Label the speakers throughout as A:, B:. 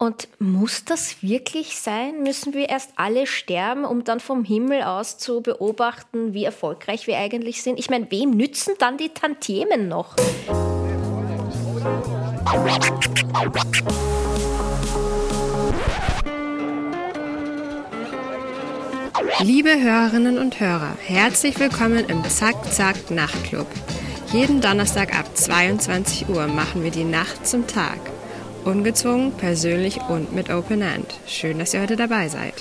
A: Und muss das wirklich sein? Müssen wir erst alle sterben, um dann vom Himmel aus zu beobachten, wie erfolgreich wir eigentlich sind? Ich meine, wem nützen dann die Tantiemen noch?
B: Liebe Hörerinnen und Hörer, herzlich willkommen im Zack Zack Nachtclub. Jeden Donnerstag ab 22 Uhr machen wir die Nacht zum Tag. Ungezwungen, persönlich und mit Open End. Schön, dass ihr heute dabei seid.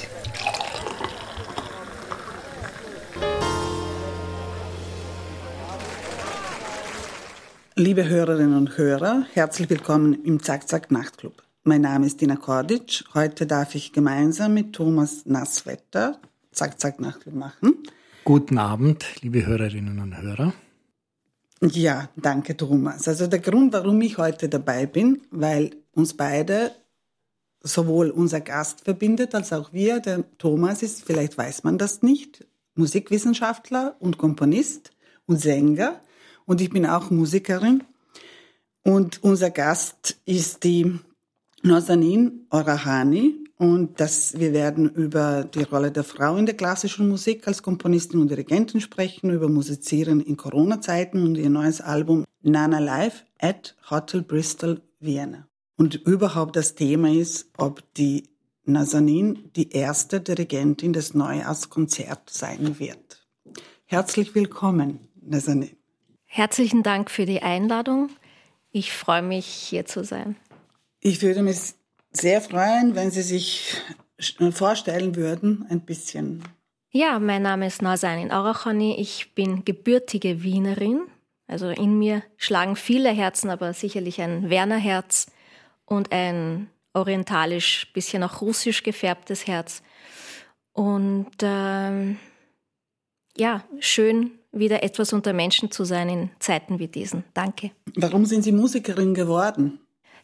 C: Liebe Hörerinnen und Hörer, herzlich willkommen im Zack Zack Nachtclub. Mein Name ist Dina Kordic. Heute darf ich gemeinsam mit Thomas Nasswetter Zack Zack Nachtclub machen.
D: Guten Abend, liebe Hörerinnen und Hörer.
C: Ja, danke Thomas. Also der Grund, warum ich heute dabei bin, weil uns beide sowohl unser Gast verbindet als auch wir. Der Thomas ist, vielleicht weiß man das nicht, Musikwissenschaftler und Komponist und Sänger. Und ich bin auch Musikerin. Und unser Gast ist die Nazanin Orahani. Und das, wir werden über die Rolle der Frau in der klassischen Musik als Komponistin und Dirigentin sprechen, über Musizieren in Corona-Zeiten und ihr neues Album Nana Live at Hotel Bristol Vienna. Und überhaupt das Thema ist, ob die Nazanin die erste Dirigentin des Neujahrskonzert sein wird. Herzlich willkommen, Nazanin.
A: Herzlichen Dank für die Einladung. Ich freue mich, hier zu sein.
C: Ich würde mich sehr freuen, wenn Sie sich vorstellen würden, ein bisschen.
A: Ja, mein Name ist Nazanin Arachani. Ich bin gebürtige Wienerin. Also in mir schlagen viele Herzen, aber sicherlich ein Wernerherz und ein orientalisch, bisschen auch russisch gefärbtes Herz. Und ähm, ja, schön wieder etwas unter Menschen zu sein in Zeiten wie diesen. Danke.
C: Warum sind Sie Musikerin geworden?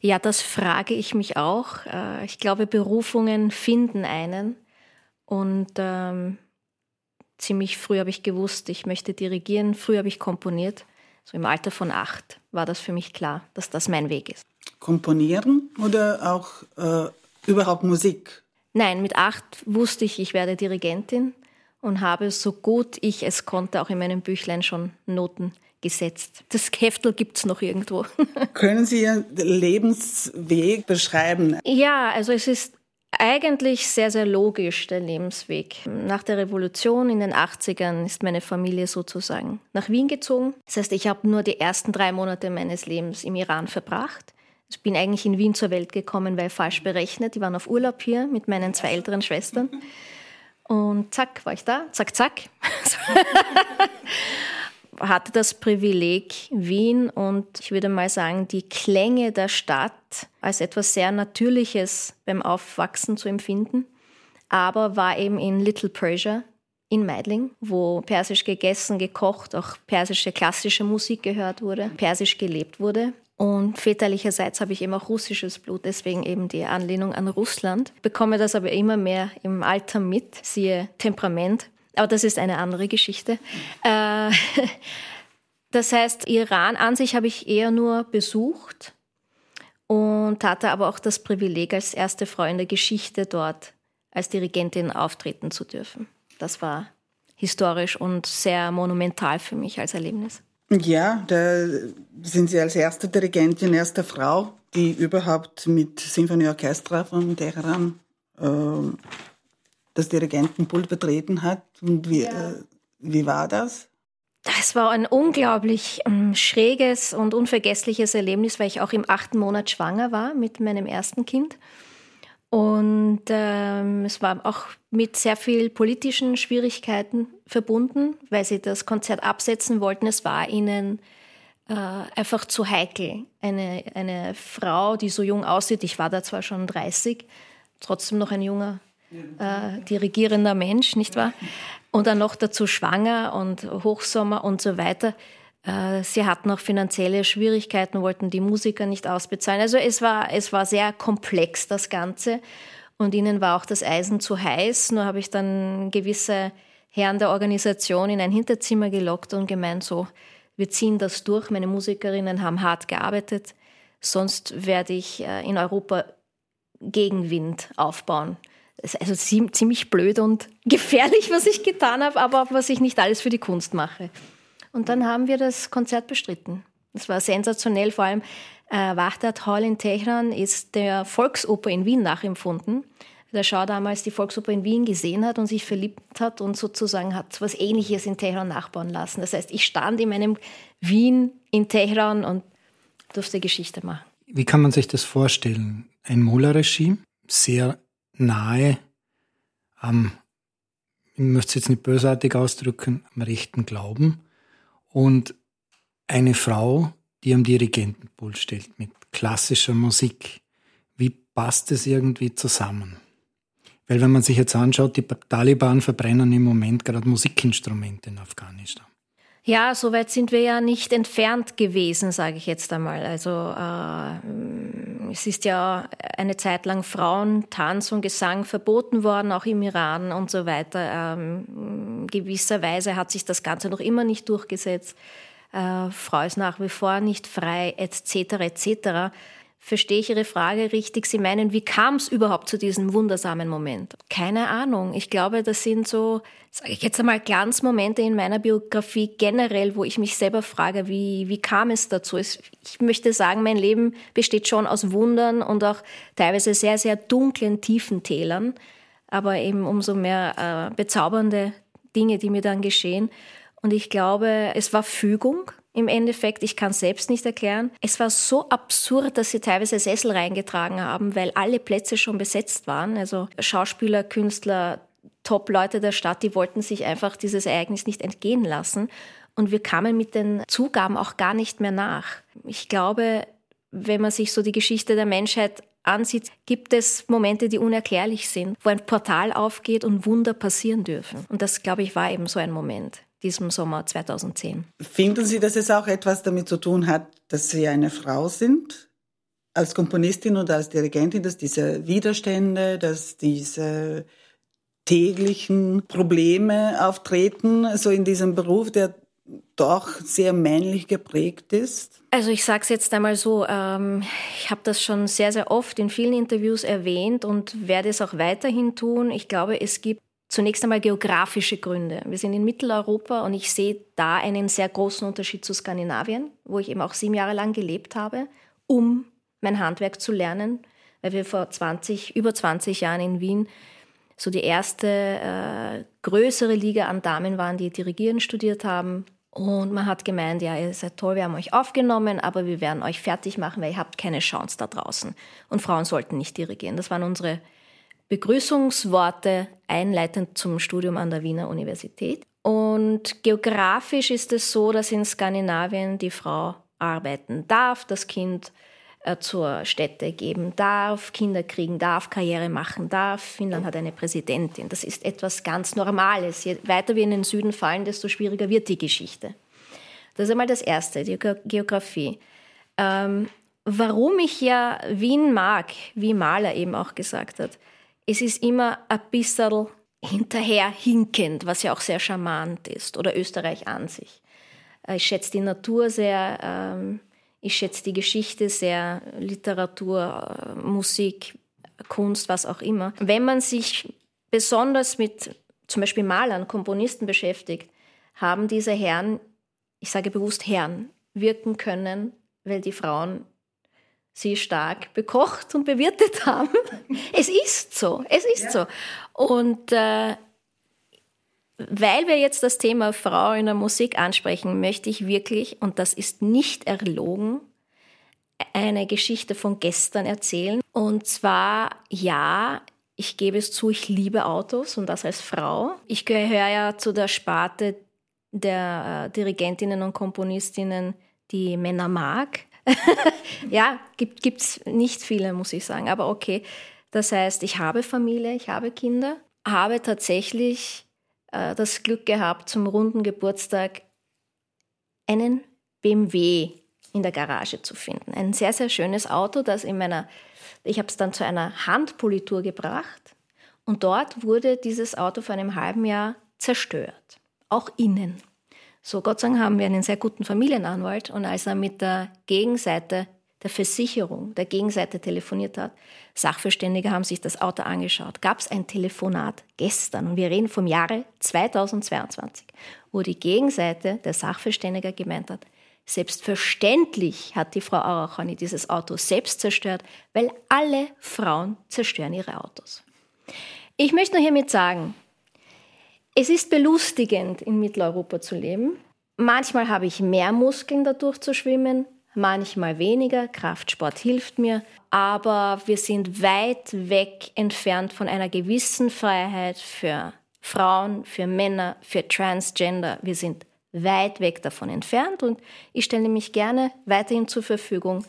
A: Ja, das frage ich mich auch. Äh, ich glaube, Berufungen finden einen. Und ähm, ziemlich früh habe ich gewusst, ich möchte dirigieren. Früh habe ich komponiert. So im Alter von acht war das für mich klar, dass das mein Weg ist.
C: Komponieren oder auch äh, überhaupt Musik?
A: Nein, mit acht wusste ich, ich werde Dirigentin und habe so gut ich es konnte auch in meinem Büchlein schon Noten gesetzt. Das Heftel gibt es noch irgendwo.
C: Können Sie Ihren Lebensweg beschreiben?
A: Ja, also es ist eigentlich sehr, sehr logisch, der Lebensweg. Nach der Revolution in den 80ern ist meine Familie sozusagen nach Wien gezogen. Das heißt, ich habe nur die ersten drei Monate meines Lebens im Iran verbracht. Ich bin eigentlich in Wien zur Welt gekommen, weil falsch berechnet. Die waren auf Urlaub hier mit meinen zwei älteren Schwestern. Und zack, war ich da. Zack, zack. hatte das Privileg, Wien und ich würde mal sagen, die Klänge der Stadt als etwas sehr Natürliches beim Aufwachsen zu empfinden. Aber war eben in Little Persia in Meidling, wo persisch gegessen, gekocht, auch persische klassische Musik gehört wurde, persisch gelebt wurde. Und väterlicherseits habe ich eben auch russisches Blut, deswegen eben die Anlehnung an Russland. Bekomme das aber immer mehr im Alter mit, siehe Temperament. Aber das ist eine andere Geschichte. Äh, das heißt, Iran an sich habe ich eher nur besucht und hatte aber auch das Privileg, als erste Frau in der Geschichte dort als Dirigentin auftreten zu dürfen. Das war historisch und sehr monumental für mich als Erlebnis.
C: Ja, da sind Sie als erste Dirigentin, erste Frau, die überhaupt mit Sinfonieorchester von Teheran äh, das Dirigentenpult betreten hat. Und wie, ja. äh, wie war das?
A: Das war ein unglaublich ähm, schräges und unvergessliches Erlebnis, weil ich auch im achten Monat schwanger war mit meinem ersten Kind. Und ähm, es war auch mit sehr viel politischen Schwierigkeiten verbunden, weil sie das Konzert absetzen wollten. Es war ihnen äh, einfach zu heikel. Eine, eine Frau, die so jung aussieht, ich war da zwar schon 30, trotzdem noch ein junger äh, dirigierender Mensch, nicht wahr? Und dann noch dazu schwanger und Hochsommer und so weiter. Äh, sie hatten auch finanzielle Schwierigkeiten, wollten die Musiker nicht ausbezahlen. Also es war, es war sehr komplex, das Ganze. Und ihnen war auch das Eisen zu heiß. Nur habe ich dann gewisse Herren der Organisation in ein Hinterzimmer gelockt und gemeint, so, wir ziehen das durch. Meine Musikerinnen haben hart gearbeitet. Sonst werde ich äh, in Europa Gegenwind aufbauen. Also ziemlich blöd und gefährlich, was ich getan habe, aber was ich nicht alles für die Kunst mache. Und dann haben wir das Konzert bestritten. Das war sensationell, vor allem äh, Wahdat Hall in Teheran ist der Volksoper in Wien nachempfunden. Der Schau damals die Volksoper in Wien gesehen hat und sich verliebt hat und sozusagen hat was Ähnliches in Teheran nachbauen lassen. Das heißt, ich stand in meinem Wien in Teheran und durfte Geschichte machen.
D: Wie kann man sich das vorstellen? Ein Mullah-Regime, sehr nahe am, ich möchte es jetzt nicht bösartig ausdrücken, am rechten Glauben und eine Frau, die am Dirigentenpult steht mit klassischer Musik. Wie passt es irgendwie zusammen? Weil wenn man sich jetzt anschaut, die Taliban verbrennen im Moment gerade Musikinstrumente in Afghanistan.
A: Ja, so weit sind wir ja nicht entfernt gewesen, sage ich jetzt einmal. Also äh, es ist ja eine Zeit lang Frauen, Tanz und Gesang verboten worden, auch im Iran und so weiter. Ähm, gewisserweise hat sich das Ganze noch immer nicht durchgesetzt. Äh, Frau ist nach wie vor nicht frei, etc. etc. Verstehe ich Ihre Frage richtig? Sie meinen, wie kam es überhaupt zu diesem wundersamen Moment? Keine Ahnung. Ich glaube, das sind so, sage ich jetzt einmal, Glanzmomente in meiner Biografie generell, wo ich mich selber frage, wie, wie kam es dazu? Ich möchte sagen, mein Leben besteht schon aus Wundern und auch teilweise sehr, sehr dunklen, tiefen Tälern, aber eben umso mehr äh, bezaubernde Dinge, die mir dann geschehen. Und ich glaube, es war Fügung im Endeffekt. Ich kann es selbst nicht erklären. Es war so absurd, dass sie teilweise Sessel reingetragen haben, weil alle Plätze schon besetzt waren. Also Schauspieler, Künstler, Top-Leute der Stadt, die wollten sich einfach dieses Ereignis nicht entgehen lassen. Und wir kamen mit den Zugaben auch gar nicht mehr nach. Ich glaube, wenn man sich so die Geschichte der Menschheit ansieht, gibt es Momente, die unerklärlich sind, wo ein Portal aufgeht und Wunder passieren dürfen. Und das, glaube ich, war eben so ein Moment diesem Sommer 2010.
C: Finden Sie, dass es auch etwas damit zu tun hat, dass Sie eine Frau sind? Als Komponistin oder als Dirigentin, dass diese Widerstände, dass diese täglichen Probleme auftreten, so in diesem Beruf, der doch sehr männlich geprägt ist?
A: Also ich sage es jetzt einmal so, ähm, ich habe das schon sehr, sehr oft in vielen Interviews erwähnt und werde es auch weiterhin tun. Ich glaube, es gibt Zunächst einmal geografische Gründe. Wir sind in Mitteleuropa und ich sehe da einen sehr großen Unterschied zu Skandinavien, wo ich eben auch sieben Jahre lang gelebt habe, um mein Handwerk zu lernen, weil wir vor 20, über 20 Jahren in Wien so die erste äh, größere Liga an Damen waren, die Dirigieren studiert haben. Und man hat gemeint, ja, ihr seid toll, wir haben euch aufgenommen, aber wir werden euch fertig machen, weil ihr habt keine Chance da draußen. Und Frauen sollten nicht dirigieren. Das waren unsere Begrüßungsworte einleitend zum Studium an der Wiener Universität. Und geografisch ist es so, dass in Skandinavien die Frau arbeiten darf, das Kind äh, zur Stätte geben darf, Kinder kriegen darf, Karriere machen darf. Finnland hat eine Präsidentin. Das ist etwas ganz Normales. Je weiter wir in den Süden fallen, desto schwieriger wird die Geschichte. Das ist einmal das Erste, die Geografie. Ähm, warum ich ja Wien mag, wie Mahler eben auch gesagt hat, es ist immer ein bisschen hinterherhinkend, was ja auch sehr charmant ist, oder Österreich an sich. Äh, ich schätze die Natur sehr, ähm, ich schätze die Geschichte sehr, Literatur, äh, Musik, Kunst, was auch immer. Wenn man sich besonders mit zum Beispiel Malern, Komponisten beschäftigt, haben diese Herren, ich sage bewusst Herren, wirken können, weil die Frauen sie stark bekocht und bewirtet haben. Es so, es ist ja. so. Und äh, weil wir jetzt das Thema Frau in der Musik ansprechen, möchte ich wirklich, und das ist nicht erlogen, eine Geschichte von gestern erzählen. Und zwar, ja, ich gebe es zu, ich liebe Autos und das als Frau. Ich gehöre ja zu der Sparte der äh, Dirigentinnen und Komponistinnen, die Männer mag. ja, gibt es nicht viele, muss ich sagen, aber okay. Das heißt, ich habe Familie, ich habe Kinder, habe tatsächlich äh, das Glück gehabt, zum runden Geburtstag einen BMW in der Garage zu finden. Ein sehr, sehr schönes Auto, das in meiner, ich habe es dann zu einer Handpolitur gebracht und dort wurde dieses Auto vor einem halben Jahr zerstört, auch innen. So, Gott sei Dank haben wir einen sehr guten Familienanwalt und als er mit der Gegenseite der Versicherung, der Gegenseite telefoniert hat. Sachverständige haben sich das Auto angeschaut. Gab es ein Telefonat gestern, und wir reden vom Jahre 2022, wo die Gegenseite, der Sachverständige, gemeint hat, selbstverständlich hat die Frau Arachani dieses Auto selbst zerstört, weil alle Frauen zerstören ihre Autos. Ich möchte nur hiermit sagen, es ist belustigend, in Mitteleuropa zu leben. Manchmal habe ich mehr Muskeln dadurch zu schwimmen, manchmal weniger. Kraftsport hilft mir. Aber wir sind weit weg entfernt von einer gewissen Freiheit für Frauen, für Männer, für Transgender. Wir sind weit weg davon entfernt und ich stelle mich gerne weiterhin zur Verfügung,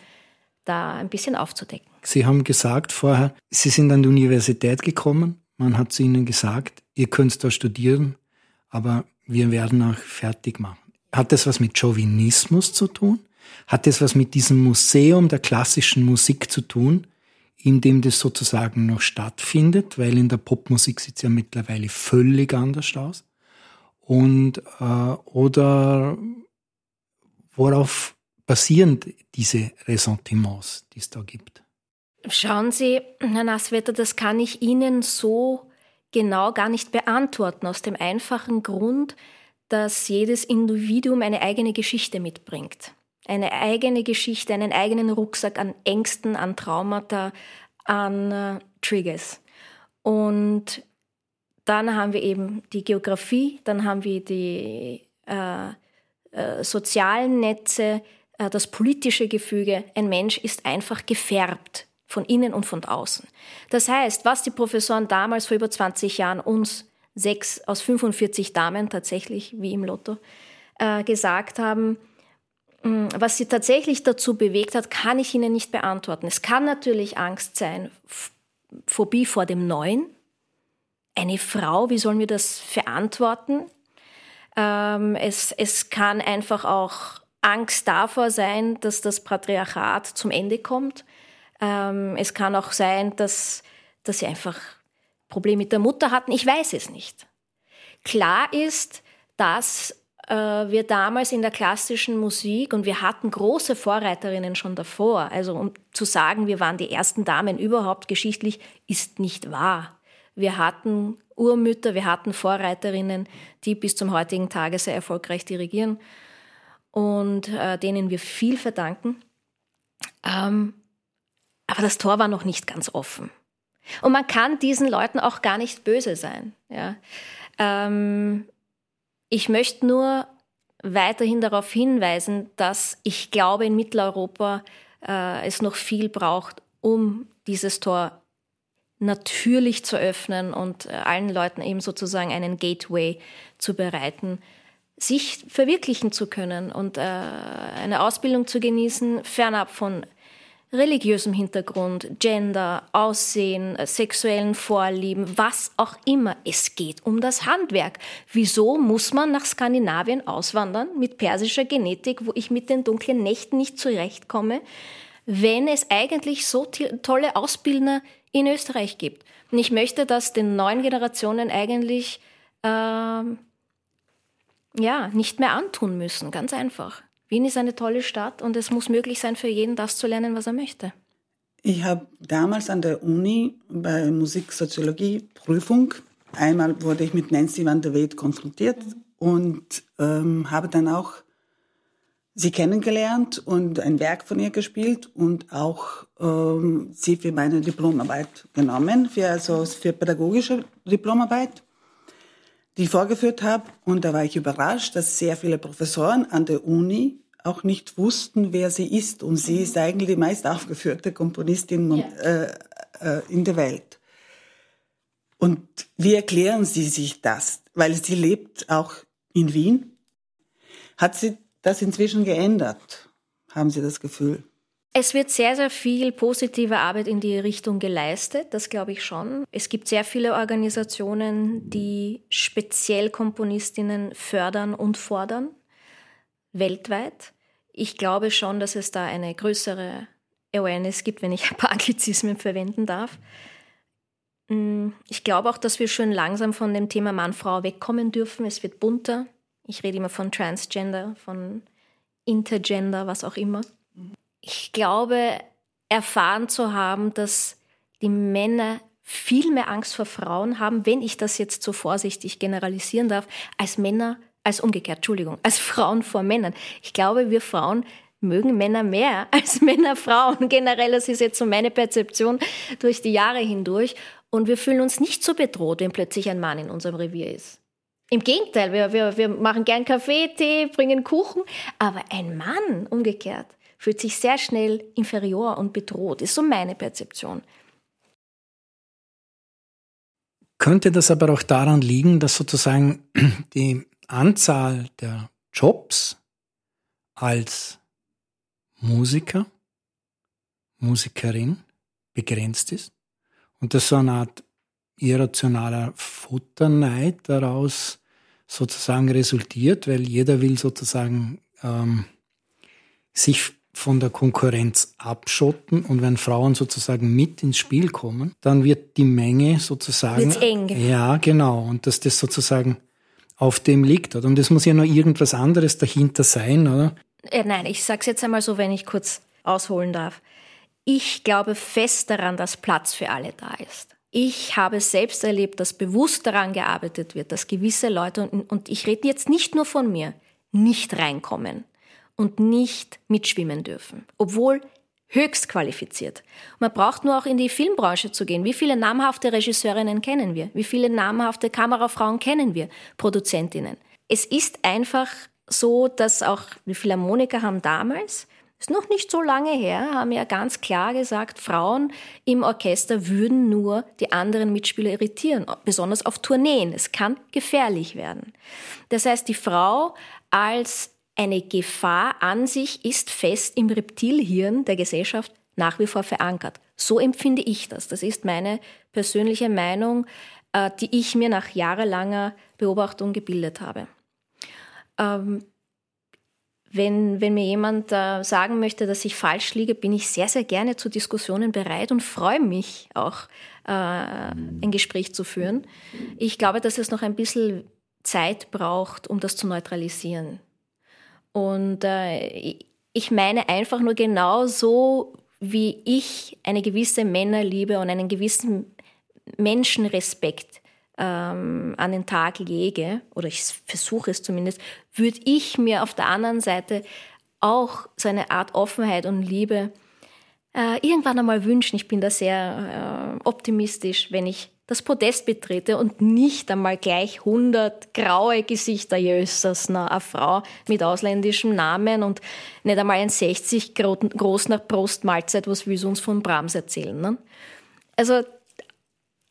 A: da ein bisschen aufzudecken.
D: Sie haben gesagt vorher, Sie sind an die Universität gekommen. Man hat zu Ihnen gesagt, ihr könnt da studieren, aber wir werden auch fertig machen. Hat das was mit Chauvinismus zu tun? Hat das was mit diesem Museum der klassischen Musik zu tun, in dem das sozusagen noch stattfindet? Weil in der Popmusik sieht es ja mittlerweile völlig anders aus. Und äh, oder worauf basieren diese Ressentiments, die es da gibt?
A: Schauen Sie, Herr Nasswetter, das kann ich Ihnen so genau gar nicht beantworten, aus dem einfachen Grund, dass jedes Individuum eine eigene Geschichte mitbringt. Eine eigene Geschichte, einen eigenen Rucksack an Ängsten, an Traumata, an äh, Triggers. Und dann haben wir eben die Geografie, dann haben wir die äh, äh, sozialen Netze, äh, das politische Gefüge. Ein Mensch ist einfach gefärbt von innen und von außen. Das heißt, was die Professoren damals vor über 20 Jahren uns sechs aus 45 Damen tatsächlich, wie im Lotto, äh, gesagt haben, was sie tatsächlich dazu bewegt hat, kann ich Ihnen nicht beantworten. Es kann natürlich Angst sein, Phobie vor dem Neuen, eine Frau, wie sollen wir das verantworten? Ähm, es, es kann einfach auch Angst davor sein, dass das Patriarchat zum Ende kommt. Ähm, es kann auch sein, dass, dass sie einfach Probleme mit der Mutter hatten. Ich weiß es nicht. Klar ist, dass wir damals in der klassischen Musik und wir hatten große Vorreiterinnen schon davor. Also um zu sagen, wir waren die ersten Damen überhaupt geschichtlich, ist nicht wahr. Wir hatten Urmütter, wir hatten Vorreiterinnen, die bis zum heutigen Tage sehr erfolgreich dirigieren und äh, denen wir viel verdanken. Ähm, aber das Tor war noch nicht ganz offen. Und man kann diesen Leuten auch gar nicht böse sein. Ja. Ähm, ich möchte nur weiterhin darauf hinweisen, dass ich glaube, in Mitteleuropa äh, es noch viel braucht, um dieses Tor natürlich zu öffnen und äh, allen Leuten eben sozusagen einen Gateway zu bereiten, sich verwirklichen zu können und äh, eine Ausbildung zu genießen, fernab von religiösem Hintergrund, Gender, Aussehen, äh, sexuellen Vorlieben, was auch immer. Es geht um das Handwerk. Wieso muss man nach Skandinavien auswandern mit persischer Genetik, wo ich mit den dunklen Nächten nicht zurechtkomme, wenn es eigentlich so tolle Ausbildner in Österreich gibt. Und ich möchte das den neuen Generationen eigentlich ähm, ja, nicht mehr antun müssen, ganz einfach. Wien ist eine tolle Stadt und es muss möglich sein, für jeden das zu lernen, was er möchte.
C: Ich habe damals an der Uni bei Musiksoziologie Prüfung, einmal wurde ich mit Nancy van der Weed konfrontiert und ähm, habe dann auch sie kennengelernt und ein Werk von ihr gespielt und auch ähm, sie für meine Diplomarbeit genommen, für, also für pädagogische Diplomarbeit, die vorgeführt habe. Und da war ich überrascht, dass sehr viele Professoren an der Uni auch nicht wussten, wer sie ist. Und sie ist eigentlich die meist aufgeführte Komponistin ja. äh, äh, in der Welt. Und wie erklären Sie sich das? Weil sie lebt auch in Wien. Hat sie das inzwischen geändert? Haben Sie das Gefühl?
A: Es wird sehr, sehr viel positive Arbeit in die Richtung geleistet, das glaube ich schon. Es gibt sehr viele Organisationen, die speziell Komponistinnen fördern und fordern, weltweit. Ich glaube schon, dass es da eine größere Awareness gibt, wenn ich ein paar Anglizismen verwenden darf. Mm, ich glaube auch, dass wir schon langsam von dem Thema Mann-Frau wegkommen dürfen. Es wird bunter. Ich rede immer von Transgender, von Intergender, was auch immer. Ich glaube, erfahren zu haben, dass die Männer viel mehr Angst vor Frauen haben, wenn ich das jetzt so vorsichtig generalisieren darf, als Männer, als umgekehrt, Entschuldigung, als Frauen vor Männern. Ich glaube, wir Frauen mögen Männer mehr als Männer Frauen. Generell, das ist jetzt so meine Perzeption durch die Jahre hindurch. Und wir fühlen uns nicht so bedroht, wenn plötzlich ein Mann in unserem Revier ist. Im Gegenteil, wir, wir, wir machen gern Kaffee, Tee, bringen Kuchen. Aber ein Mann, umgekehrt, fühlt sich sehr schnell inferior und bedroht. Ist so meine Perzeption.
D: Könnte das aber auch daran liegen, dass sozusagen die Anzahl der Jobs als Musiker, Musikerin begrenzt ist und dass so eine Art irrationaler Futterneid daraus sozusagen resultiert, weil jeder will sozusagen ähm, sich von der Konkurrenz abschotten und wenn Frauen sozusagen mit ins Spiel kommen, dann wird die Menge sozusagen
A: Wird's eng.
D: ja genau und dass das sozusagen auf dem liegt oder? und es muss ja noch irgendwas anderes dahinter sein, oder?
A: Äh, nein, ich sag's jetzt einmal so, wenn ich kurz ausholen darf. Ich glaube fest daran, dass Platz für alle da ist. Ich habe selbst erlebt, dass bewusst daran gearbeitet wird, dass gewisse Leute, und, und ich rede jetzt nicht nur von mir, nicht reinkommen und nicht mitschwimmen dürfen, obwohl höchst qualifiziert. Man braucht nur auch in die Filmbranche zu gehen. Wie viele namhafte Regisseurinnen kennen wir? Wie viele namhafte Kamerafrauen kennen wir? Produzentinnen. Es ist einfach so, dass auch die Philharmoniker haben damals, ist noch nicht so lange her, haben ja ganz klar gesagt, Frauen im Orchester würden nur die anderen Mitspieler irritieren, besonders auf Tourneen. Es kann gefährlich werden. Das heißt, die Frau als eine Gefahr an sich ist fest im Reptilhirn der Gesellschaft nach wie vor verankert. So empfinde ich das. Das ist meine persönliche Meinung, äh, die ich mir nach jahrelanger Beobachtung gebildet habe. Ähm, wenn, wenn mir jemand äh, sagen möchte, dass ich falsch liege, bin ich sehr, sehr gerne zu Diskussionen bereit und freue mich auch, äh, ein Gespräch zu führen. Ich glaube, dass es noch ein bisschen Zeit braucht, um das zu neutralisieren. Und äh, ich meine einfach nur genau so, wie ich eine gewisse Männerliebe und einen gewissen Menschenrespekt ähm, an den Tag lege, oder ich versuche es zumindest, würde ich mir auf der anderen Seite auch so eine Art Offenheit und Liebe äh, irgendwann einmal wünschen. Ich bin da sehr äh, optimistisch, wenn ich das Podest betrete und nicht einmal gleich 100 graue Gesichter jössers, na, eine Frau mit ausländischem Namen und nicht einmal ein 60 groß nach Prostmahlzeit, was will sie uns von Brahms erzählen. Ne? Also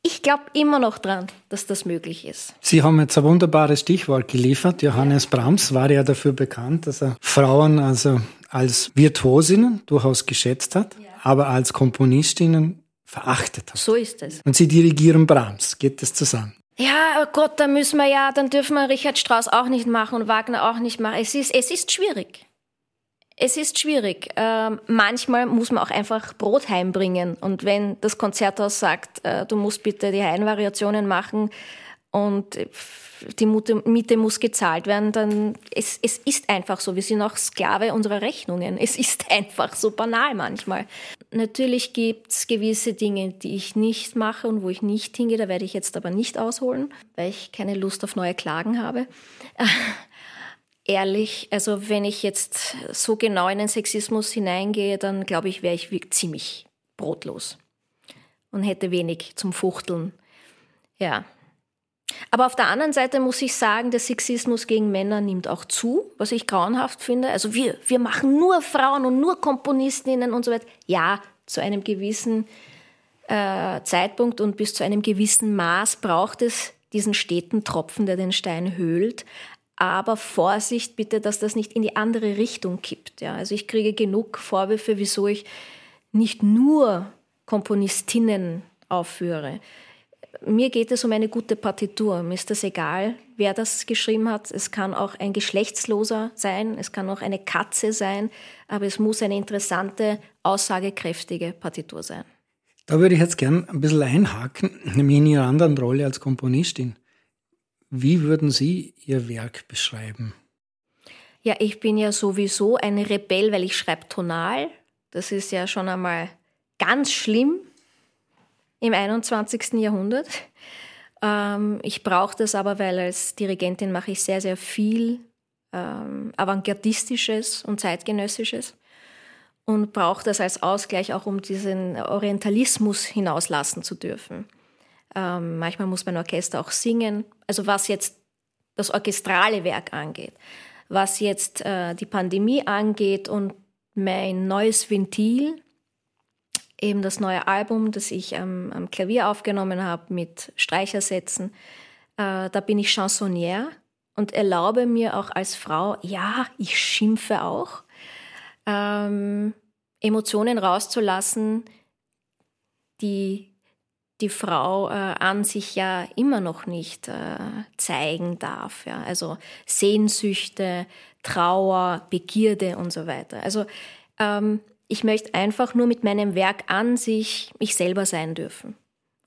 A: ich glaube immer noch dran, dass das möglich ist.
D: Sie haben jetzt ein wunderbares Stichwort geliefert. Johannes Brahms war ja dafür bekannt, dass er Frauen also als Virtuosinnen durchaus geschätzt hat, ja. aber als Komponistinnen verachtet hat.
A: So ist es.
D: Und Sie dirigieren Brahms. Geht das zusammen?
A: Ja, oh Gott, da müssen wir ja, dann dürfen wir Richard Strauss auch nicht machen und Wagner auch nicht machen. Es ist, es ist schwierig. Es ist schwierig. Ähm, manchmal muss man auch einfach Brot heimbringen. Und wenn das Konzerthaus sagt, äh, du musst bitte die Heidenvariationen machen und die Miete muss gezahlt werden, dann es, es ist einfach so. Wir sind auch Sklave unserer Rechnungen. Es ist einfach so banal manchmal. Natürlich gibt es gewisse Dinge, die ich nicht mache und wo ich nicht hingehe. Da werde ich jetzt aber nicht ausholen, weil ich keine Lust auf neue Klagen habe. Ehrlich, also wenn ich jetzt so genau in den Sexismus hineingehe, dann glaube ich, wäre ich ziemlich brotlos und hätte wenig zum Fuchteln. Ja, aber auf der anderen Seite muss ich sagen, der Sexismus gegen Männer nimmt auch zu, was ich grauenhaft finde. Also wir, wir machen nur Frauen und nur Komponistinnen und so weiter. Ja, zu einem gewissen äh, Zeitpunkt und bis zu einem gewissen Maß braucht es diesen steten Tropfen, der den Stein höhlt. Aber Vorsicht bitte, dass das nicht in die andere Richtung kippt. Ja, also ich kriege genug Vorwürfe, wieso ich nicht nur Komponistinnen aufführe mir geht es um eine gute Partitur. Mir ist das egal, wer das geschrieben hat. Es kann auch ein Geschlechtsloser sein, es kann auch eine Katze sein, aber es muss eine interessante, aussagekräftige Partitur sein.
D: Da würde ich jetzt gern ein bisschen einhaken, nämlich in Ihrer anderen Rolle als Komponistin. Wie würden Sie Ihr Werk beschreiben?
A: Ja, ich bin ja sowieso ein Rebell, weil ich schreibe tonal.
E: Das ist ja schon einmal ganz schlimm im 21. Jahrhundert. Ähm, ich brauche das aber, weil als Dirigentin mache ich sehr, sehr viel ähm, Avantgardistisches und Zeitgenössisches und brauche das als Ausgleich auch, um diesen Orientalismus hinauslassen zu dürfen. Ähm, manchmal muss mein Orchester auch singen. Also was jetzt das orchestrale Werk angeht, was jetzt äh, die Pandemie angeht und mein neues Ventil, eben das neue Album, das ich am, am Klavier aufgenommen habe mit Streichersätzen, äh, da bin ich Chansonnière und erlaube mir auch als Frau, ja, ich schimpfe auch, ähm, Emotionen rauszulassen, die die Frau äh, an sich ja immer noch nicht äh, zeigen darf. Ja? Also Sehnsüchte, Trauer, Begierde und so weiter. Also ähm, ich möchte einfach nur mit meinem Werk an sich mich selber sein dürfen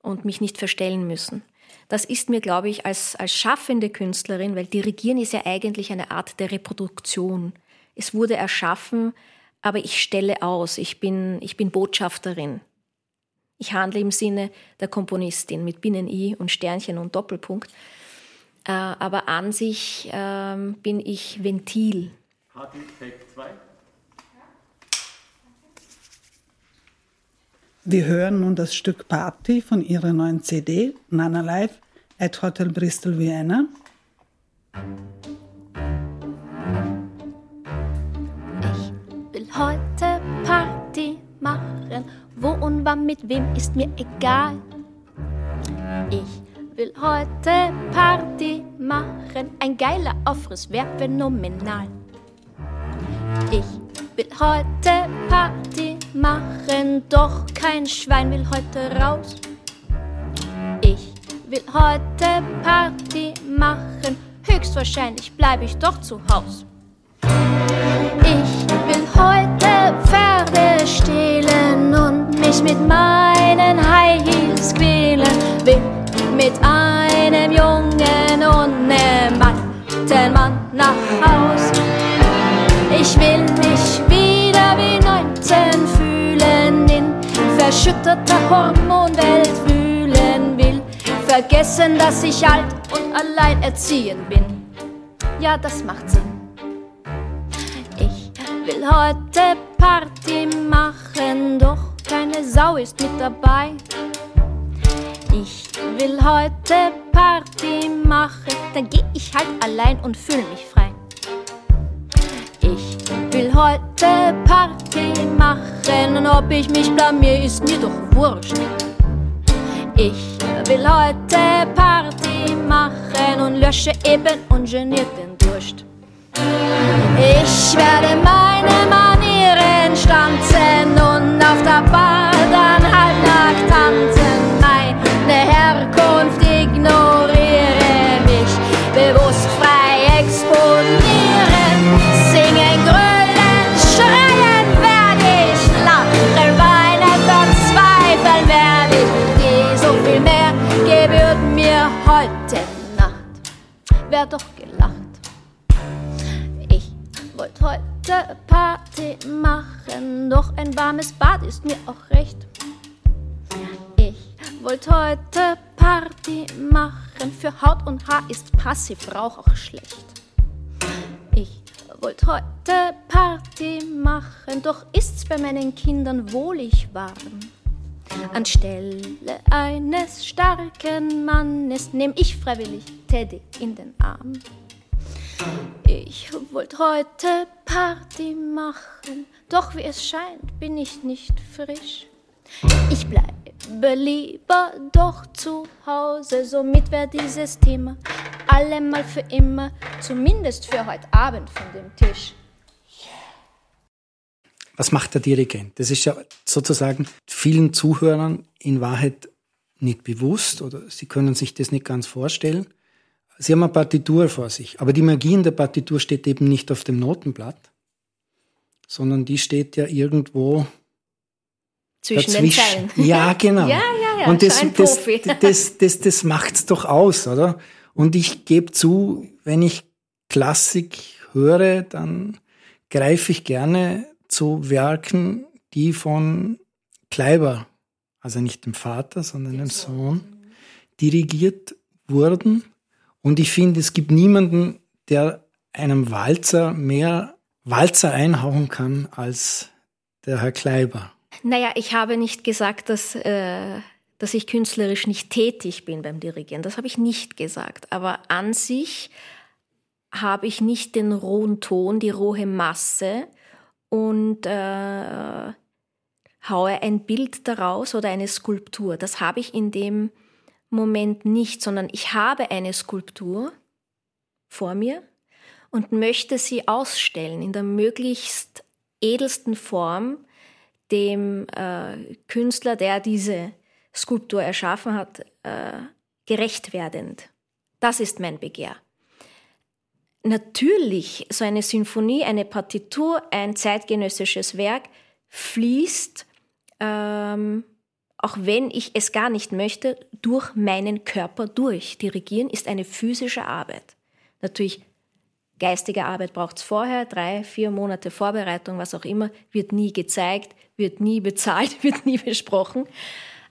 E: und mich nicht verstellen müssen. Das ist mir, glaube ich, als, als schaffende Künstlerin, weil Dirigieren ist ja eigentlich eine Art der Reproduktion. Es wurde erschaffen, aber ich stelle aus, ich bin, ich bin Botschafterin. Ich handle im Sinne der Komponistin mit Binnen-I und Sternchen und Doppelpunkt. Äh, aber an sich äh, bin ich Ventil. Party Take 2.
C: Wir hören nun das Stück Party von ihrer neuen CD Nana Live at Hotel Bristol Vienna.
A: Ich will heute Party machen wo und wann mit wem ist mir egal. Ich will heute Party machen. Ein geiler Aufriss wär phänomenal. Ich will heute Party machen, doch kein Schwein will heute raus. Ich will heute Party machen, höchstwahrscheinlich bleibe ich doch zu Haus. Ich will heute Pferde stehlen und mich mit meinen High Heels quälen. Will mit einem Jungen und nem alten Mann nach Haus. Verschütteter Hormonwelt wühlen will. Vergessen, dass ich alt und allein erziehen bin. Ja, das macht Sinn will heute Party machen, doch keine Sau ist mit dabei. Ich will heute Party machen, dann geh ich halt allein und fühl mich frei. Ich will heute Party machen und ob ich mich blamier, ist mir doch wurscht. Ich will heute Party machen und lösche eben ungeniert den Durst. Ich werde meine Manieren machen, doch ein warmes Bad ist mir auch recht. Ich wollt heute Party machen, für Haut und Haar ist Passivrauch auch schlecht. Ich wollt heute Party machen, doch ist's bei meinen Kindern wohlig warm. Anstelle eines starken Mannes nehm ich freiwillig Teddy in den Arm. Ich wollte heute Party machen, doch wie es scheint, bin ich nicht frisch. Ich bleibe lieber doch zu Hause, somit wäre dieses Thema allemal für immer, zumindest für heute Abend von dem Tisch.
D: Was macht der Dirigent? Das ist ja sozusagen vielen Zuhörern in Wahrheit nicht bewusst oder sie können sich das nicht ganz vorstellen. Sie haben eine Partitur vor sich, aber die Magie in der Partitur steht eben nicht auf dem Notenblatt, sondern die steht ja irgendwo
E: zwischen dazwischen. den
D: Zeilen. Ja, genau.
E: ja, ja, ja.
D: Und das, das, das, das, das, das macht's doch aus, oder? Und ich gebe zu, wenn ich Klassik höre, dann greife ich gerne zu Werken, die von Kleiber, also nicht dem Vater, sondern dem Sohn, dirigiert wurden. Und ich finde, es gibt niemanden, der einem Walzer mehr Walzer einhauen kann als der Herr Kleiber.
A: Naja, ich habe nicht gesagt, dass, äh, dass ich künstlerisch nicht tätig bin beim Dirigieren. Das habe ich nicht gesagt. Aber an sich habe ich nicht den rohen Ton, die rohe Masse und äh, haue ein Bild daraus oder eine Skulptur. Das habe ich in dem Moment nicht, sondern ich habe eine Skulptur vor mir und möchte sie ausstellen in der möglichst edelsten Form dem äh, Künstler, der diese Skulptur erschaffen hat, äh, gerecht werdend. Das ist mein Begehr. Natürlich, so eine Sinfonie, eine Partitur, ein zeitgenössisches Werk fließt, ähm, auch wenn ich es gar nicht möchte, durch meinen Körper durch. Dirigieren ist eine physische Arbeit. Natürlich Geistige Arbeit braucht es vorher, drei, vier Monate Vorbereitung, was auch immer, wird nie gezeigt, wird nie bezahlt, wird nie besprochen.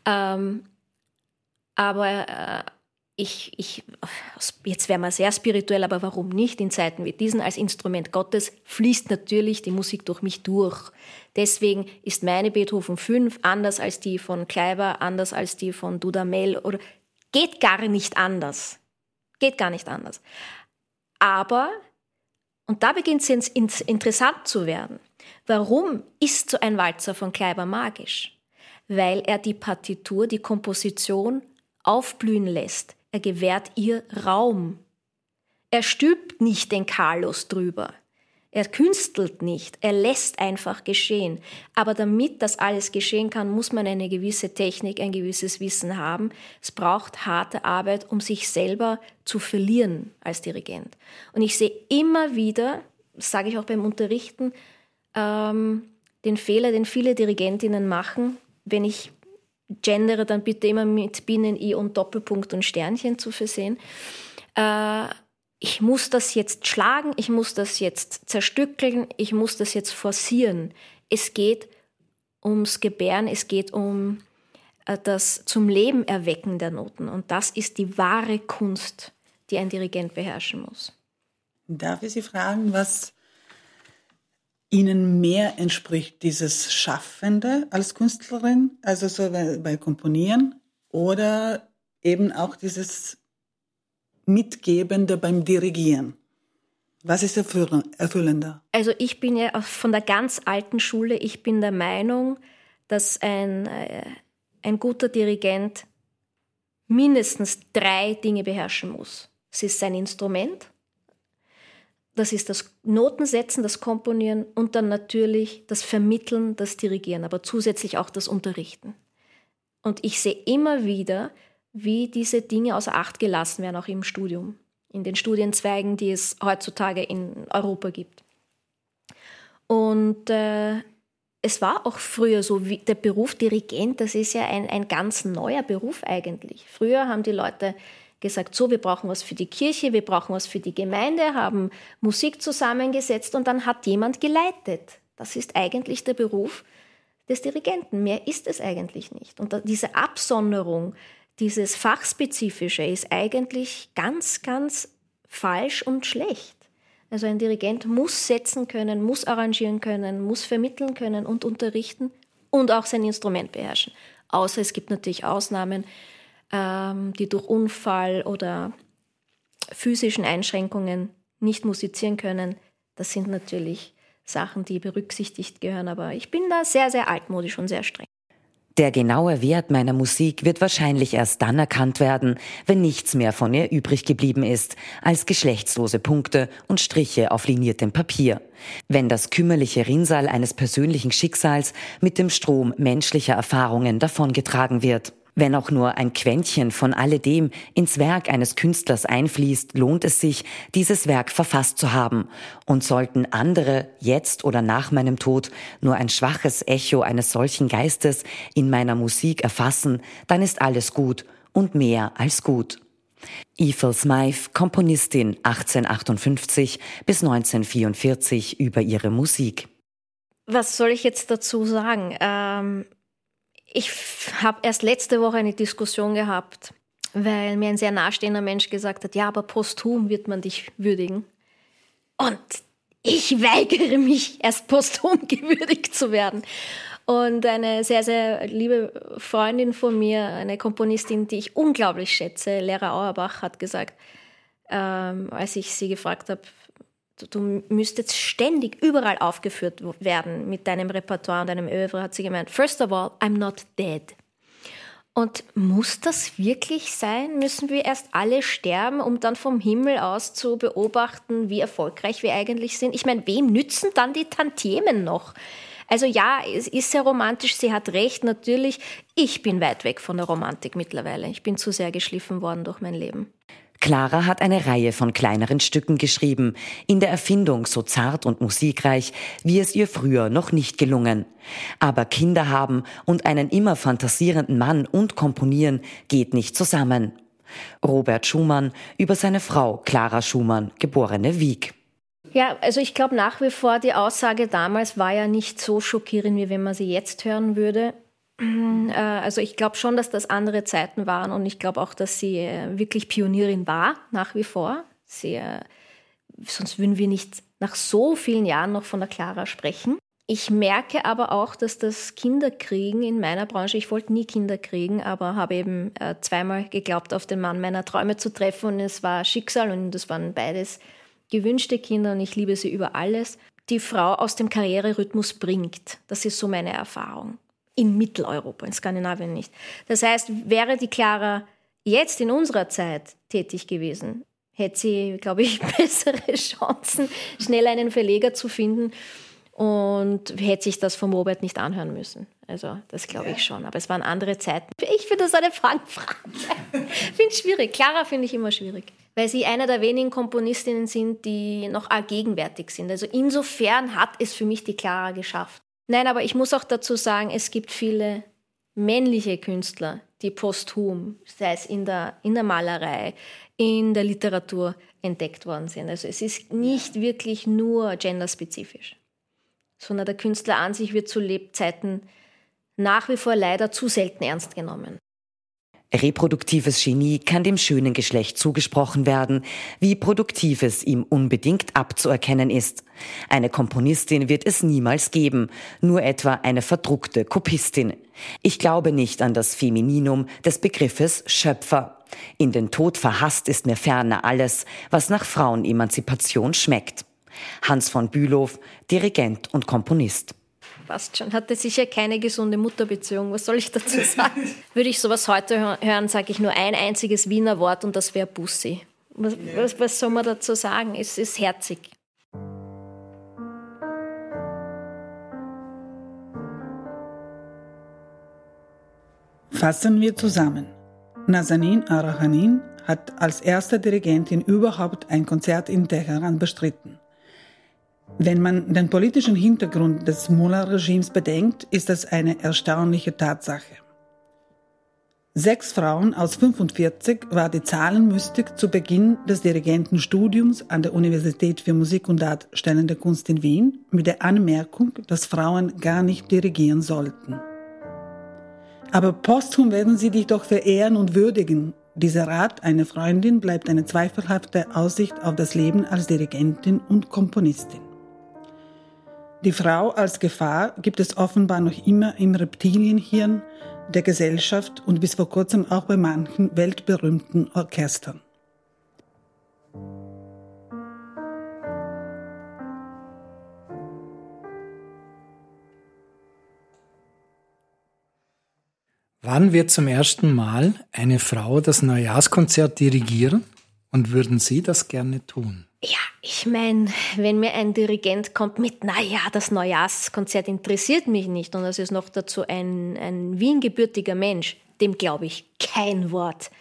A: Ähm, aber äh, ich, ich, jetzt wäre man sehr spirituell, aber warum nicht in Zeiten wie diesen als Instrument Gottes fließt natürlich die Musik durch mich durch. Deswegen ist meine Beethoven 5 anders als die von Kleiber, anders als die von Dudamel oder geht gar nicht anders. Geht gar nicht anders. Aber und da beginnt es interessant zu werden. Warum ist so ein Walzer von Kleiber magisch? Weil er die Partitur, die Komposition aufblühen lässt. Er gewährt ihr Raum. Er stülpt nicht den Carlos drüber. Er künstelt nicht, er lässt einfach geschehen. Aber damit das alles geschehen kann, muss man eine gewisse Technik, ein gewisses Wissen haben. Es braucht harte Arbeit, um sich selber zu verlieren als Dirigent. Und ich sehe immer wieder, das sage ich auch beim Unterrichten, ähm, den Fehler, den viele Dirigentinnen machen, wenn ich gendere, dann bitte immer mit Binnen-I und Doppelpunkt und Sternchen zu versehen. Äh, ich muss das jetzt schlagen, ich muss das jetzt zerstückeln, ich muss das jetzt forcieren. Es geht ums Gebären, es geht um äh, das zum Leben erwecken der Noten. Und das ist die wahre Kunst, die ein Dirigent beherrschen muss.
C: Darf ich Sie fragen, was Ihnen mehr entspricht, dieses Schaffende als Künstlerin, also so bei, bei Komponieren, oder eben auch dieses Mitgebende beim Dirigieren? Was ist erfüllender?
A: Also ich bin ja von der ganz alten Schule, ich bin der Meinung, dass ein, äh, ein guter Dirigent mindestens drei Dinge beherrschen muss. Es ist sein Instrument, das ist das Notensetzen, das Komponieren und dann natürlich das Vermitteln, das Dirigieren, aber zusätzlich auch das Unterrichten. Und ich sehe immer wieder, wie diese Dinge außer Acht gelassen werden, auch im Studium, in den Studienzweigen, die es heutzutage in Europa gibt. Und äh, es war auch früher so, wie der Beruf Dirigent, das ist ja ein, ein ganz neuer Beruf eigentlich. Früher haben die Leute gesagt, so, wir brauchen was für die Kirche, wir brauchen was für die Gemeinde, haben Musik zusammengesetzt und dann hat jemand geleitet. Das ist eigentlich der Beruf des Dirigenten. Mehr ist es eigentlich nicht. Und diese Absonderung dieses Fachspezifische ist eigentlich ganz, ganz falsch und schlecht. Also ein Dirigent muss setzen können, muss arrangieren können, muss vermitteln können und unterrichten und auch sein Instrument beherrschen. Außer es gibt natürlich Ausnahmen, die durch Unfall oder physischen Einschränkungen nicht musizieren können. Das sind natürlich Sachen, die berücksichtigt gehören, aber ich bin da sehr, sehr altmodisch und sehr streng.
F: Der genaue Wert meiner Musik wird wahrscheinlich erst dann erkannt werden, wenn nichts mehr von ihr übrig geblieben ist, als geschlechtslose Punkte und Striche auf liniertem Papier. Wenn das kümmerliche Rinnsal eines persönlichen Schicksals mit dem Strom menschlicher Erfahrungen davongetragen wird. Wenn auch nur ein Quäntchen von alledem ins Werk eines Künstlers einfließt, lohnt es sich, dieses Werk verfasst zu haben. Und sollten andere, jetzt oder nach meinem Tod, nur ein schwaches Echo eines solchen Geistes in meiner Musik erfassen, dann ist alles gut und mehr als gut. Ethel Smythe, Komponistin 1858 bis 1944 über ihre Musik.
A: Was soll ich jetzt dazu sagen? Ähm, ich habe erst letzte Woche eine Diskussion gehabt, weil mir ein sehr nahestehender Mensch gesagt hat, ja, aber posthum wird man dich würdigen. Und ich weigere mich, erst posthum gewürdigt zu werden. Und eine sehr, sehr liebe Freundin von mir, eine Komponistin, die ich unglaublich schätze, Lehrer Auerbach, hat gesagt, ähm, als ich sie gefragt habe, du, müsstest ständig überall aufgeführt werden mit deinem Repertoire und deinem Övre, hat sie gemeint, first of all, I'm not dead. Und muss das wirklich sein? Müssen wir erst alle sterben, um dann vom Himmel aus zu beobachten, wie erfolgreich wir eigentlich sind? Ich meine, wem nützen dann die Tantiemen noch? Also ja, es ist sehr romantisch, sie hat recht, natürlich. Ich bin weit weg von der Romantik mittlerweile. Ich bin zu sehr geschliffen worden durch mein Leben.
F: Clara hat eine Reihe von kleineren Stücken geschrieben, in der Erfindung so zart und musikreich, wie es ihr früher noch nicht gelungen. Aber Kinder haben und einen immer fantasierenden Mann und komponieren geht nicht zusammen. Robert Schumann über seine Frau Clara Schumann, geborene Wieg.
A: Ja, also ich glaube nach wie vor, die Aussage damals war ja nicht so schockierend, wie wenn man sie jetzt hören würde. Äh, also ich glaube schon, dass das andere Zeiten waren und ich glaube auch, dass sie äh, wirklich Pionierin war, nach wie vor. Sie, äh, sonst würden wir nicht nach so vielen Jahren noch von der Clara sprechen. Ich merke aber auch, dass das Kinderkriegen in meiner Branche, ich wollte nie Kinder kriegen, aber habe eben zweimal geglaubt, auf den Mann meiner Träume zu treffen und es war Schicksal und das waren beides gewünschte Kinder und ich liebe sie über alles, die Frau aus dem Karriererhythmus bringt. Das ist so meine Erfahrung in Mitteleuropa, in Skandinavien nicht. Das heißt, wäre die Clara jetzt in unserer Zeit tätig gewesen, hätte sie, glaube ich, bessere Chancen, schnell einen Verleger zu finden und hätte sich das vom Robert nicht anhören müssen. Also das glaube ich schon. Aber es waren andere Zeiten. Ich finde das eine Fangfrage. finde schwierig. Clara finde ich immer schwierig. Weil sie einer der wenigen Komponistinnen sind, die noch allgegenwärtig sind. Also insofern hat es für mich die Clara geschafft. Nein, aber ich muss auch dazu sagen, es gibt viele männliche Künstler, die posthum, sei es in der, in der Malerei, in der Literatur entdeckt worden sind. Also es ist nicht wirklich nur genderspezifisch, sondern der Künstler an sich wird zu Lebzeiten nach wie vor leider zu selten ernst genommen.
F: Reproduktives Genie kann dem schönen Geschlecht zugesprochen werden, wie Produktives ihm unbedingt abzuerkennen ist. Eine Komponistin wird es niemals geben, nur etwa eine verdruckte Kopistin. Ich glaube nicht an das Femininum des Begriffes Schöpfer. In den Tod verhasst ist mir ferner alles, was nach Frauenemanzipation schmeckt. Hans von Bülow, Dirigent und Komponist
A: passt schon. Hatte sicher keine gesunde Mutterbeziehung. Was soll ich dazu sagen? Würde ich sowas heute hören, sage ich nur ein einziges Wiener Wort und das wäre Bussi. Was, was, was, soll man dazu sagen? Es ist herzig.
C: Fassen wir zusammen. Nazanin Arahanin hat als erste Dirigentin überhaupt ein Konzert in Teheran bestritten. Wenn man den politischen Hintergrund des Mullah-Regimes bedenkt, ist das eine erstaunliche Tatsache. Sechs Frauen aus 45 war die Zahlenmystik zu Beginn des Dirigentenstudiums an der Universität für Musik und Darstellende Kunst in Wien mit der Anmerkung, dass Frauen gar nicht dirigieren sollten. Aber posthum werden sie dich doch verehren und würdigen. Dieser Rat einer Freundin bleibt eine zweifelhafte Aussicht auf das Leben als Dirigentin und Komponistin. Die Frau als Gefahr gibt es offenbar noch immer im Reptilienhirn der Gesellschaft und bis vor kurzem auch bei manchen weltberühmten Orchestern.
D: Wann wird zum ersten Mal eine Frau das Neujahrskonzert dirigieren und würden Sie das gerne tun?
A: Ja, ich meine, wenn mir ein Dirigent kommt mit, naja, das Neujahrskonzert interessiert mich nicht und das ist noch dazu ein, ein Wien-gebürtiger Mensch, dem glaube ich kein Wort.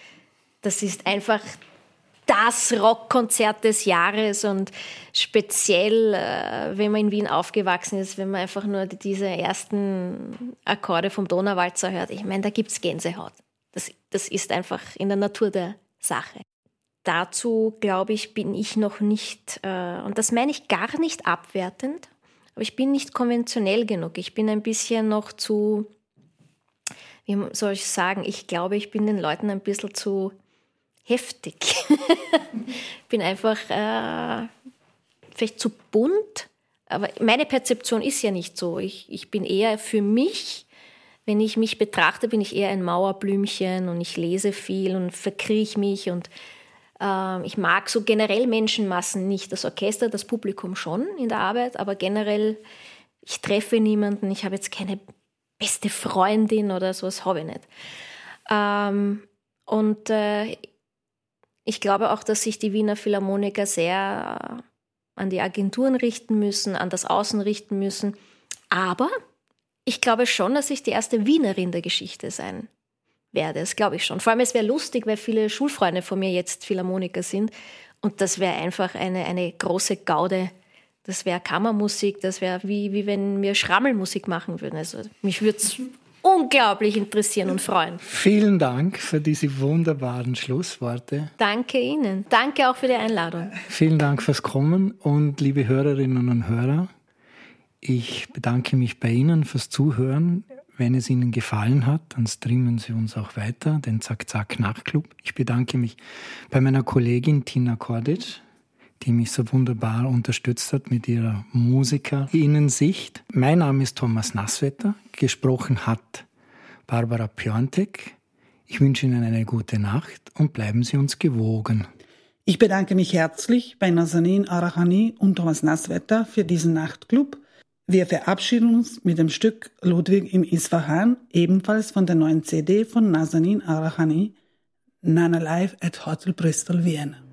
A: Das ist einfach das Rockkonzert des Jahres und speziell, äh, wenn man in Wien aufgewachsen ist, wenn man einfach nur diese ersten Akkorde vom Donauwalzer hört. Ich meine, da gibt es Gänsehaut. Das, das ist einfach in der Natur der Sache dazu, glaube ich, bin ich noch nicht, äh, und das meine ich gar nicht abwertend, Aber ich bin nicht konventionell genug. Ich bin ein bisschen noch zu, wie soll ich sagen, ich glaube, ich bin den Leuten ein bisschen zu heftig. bin einfach äh, vielleicht zu bunt. Aber meine Perzeption ist ja nicht so. Ich, ich bin eher für mich, wenn ich mich betrachte, bin ich eher ein Mauerblümchen und ich lese viel und verkrieche mich und ich mag so generell Menschenmassen nicht. Das Orchester, das Publikum schon in der Arbeit, aber generell, ich treffe niemanden, ich habe jetzt keine beste Freundin oder sowas, habe ich nicht. Ähm, und äh, ich glaube auch, dass sich die Wiener Philharmoniker sehr an die Agenturen richten müssen, an das Außen richten müssen. Aber ich glaube schon, dass ich die erste Wienerin der Geschichte sein werde. Das glaube ich schon. Vor allem, es wäre lustig, weil viele Schulfreunde von mir jetzt Philharmoniker sind. Und das wäre einfach eine, eine große Gaude. Das wäre Kammermusik, das wäre wie, wie wenn wir Schrammelmusik machen würden. Also mich würde es unglaublich interessieren und freuen.
D: Vielen Dank für diese wunderbaren Schlussworte.
A: Danke Ihnen. Danke auch für die Einladung.
D: Vielen Dank fürs Kommen und liebe Hörerinnen und Hörer, ich bedanke mich bei Ihnen fürs Zuhören. Wenn es Ihnen gefallen hat, dann streamen Sie uns auch weiter, den Zack Zack Nachtclub. Ich bedanke mich bei meiner Kollegin Tina Kordic die mich so wunderbar unterstützt hat mit ihrer Musikerinnensicht. Mein Name ist Thomas Nasswetter, gesprochen hat Barbara Piontek. Ich wünsche Ihnen eine gute Nacht und bleiben Sie uns gewogen.
C: Ich bedanke mich herzlich bei Nazanin Arachani und Thomas Nasswetter für diesen Nachtclub. Wir verabschieden uns mit dem Stück Ludwig im Isfahan, ebenfalls von der neuen CD von Nazanin Arachani, Nana Live at Hotel Bristol Vienna.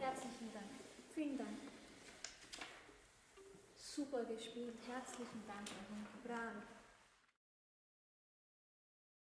C: Herzlichen Dank. Vielen Dank.
A: Super gespielt. Herzlichen Dank, Bravo.